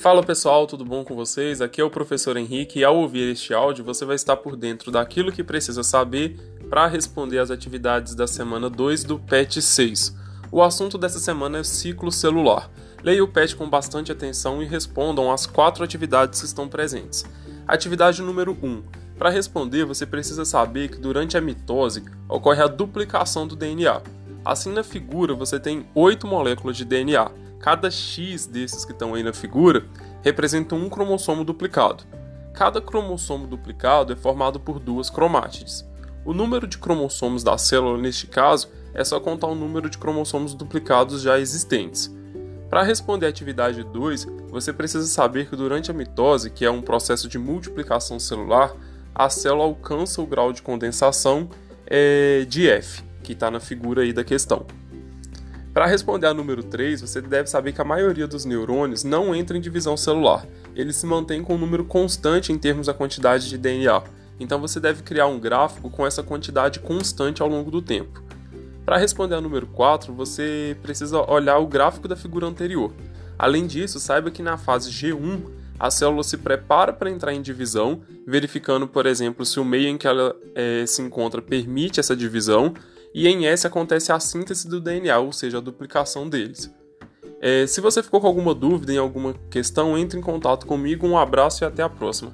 Fala pessoal, tudo bom com vocês? Aqui é o professor Henrique e ao ouvir este áudio você vai estar por dentro daquilo que precisa saber para responder às atividades da semana 2 do PET 6. O assunto dessa semana é ciclo celular. Leia o PET com bastante atenção e respondam as quatro atividades que estão presentes. Atividade número 1. Para responder, você precisa saber que durante a mitose ocorre a duplicação do DNA. Assim, na figura, você tem oito moléculas de DNA Cada X desses que estão aí na figura representa um cromossomo duplicado. Cada cromossomo duplicado é formado por duas cromátides. O número de cromossomos da célula, neste caso, é só contar o número de cromossomos duplicados já existentes. Para responder à atividade 2, você precisa saber que durante a mitose, que é um processo de multiplicação celular, a célula alcança o grau de condensação é, de F, que está na figura aí da questão. Para responder a número 3, você deve saber que a maioria dos neurônios não entra em divisão celular. Eles se mantêm com um número constante em termos da quantidade de DNA. Então você deve criar um gráfico com essa quantidade constante ao longo do tempo. Para responder a número 4, você precisa olhar o gráfico da figura anterior. Além disso, saiba que na fase G1, a célula se prepara para entrar em divisão, verificando, por exemplo, se o meio em que ela é, se encontra permite essa divisão e em S acontece a síntese do DNA, ou seja, a duplicação deles. É, se você ficou com alguma dúvida em alguma questão, entre em contato comigo. Um abraço e até a próxima.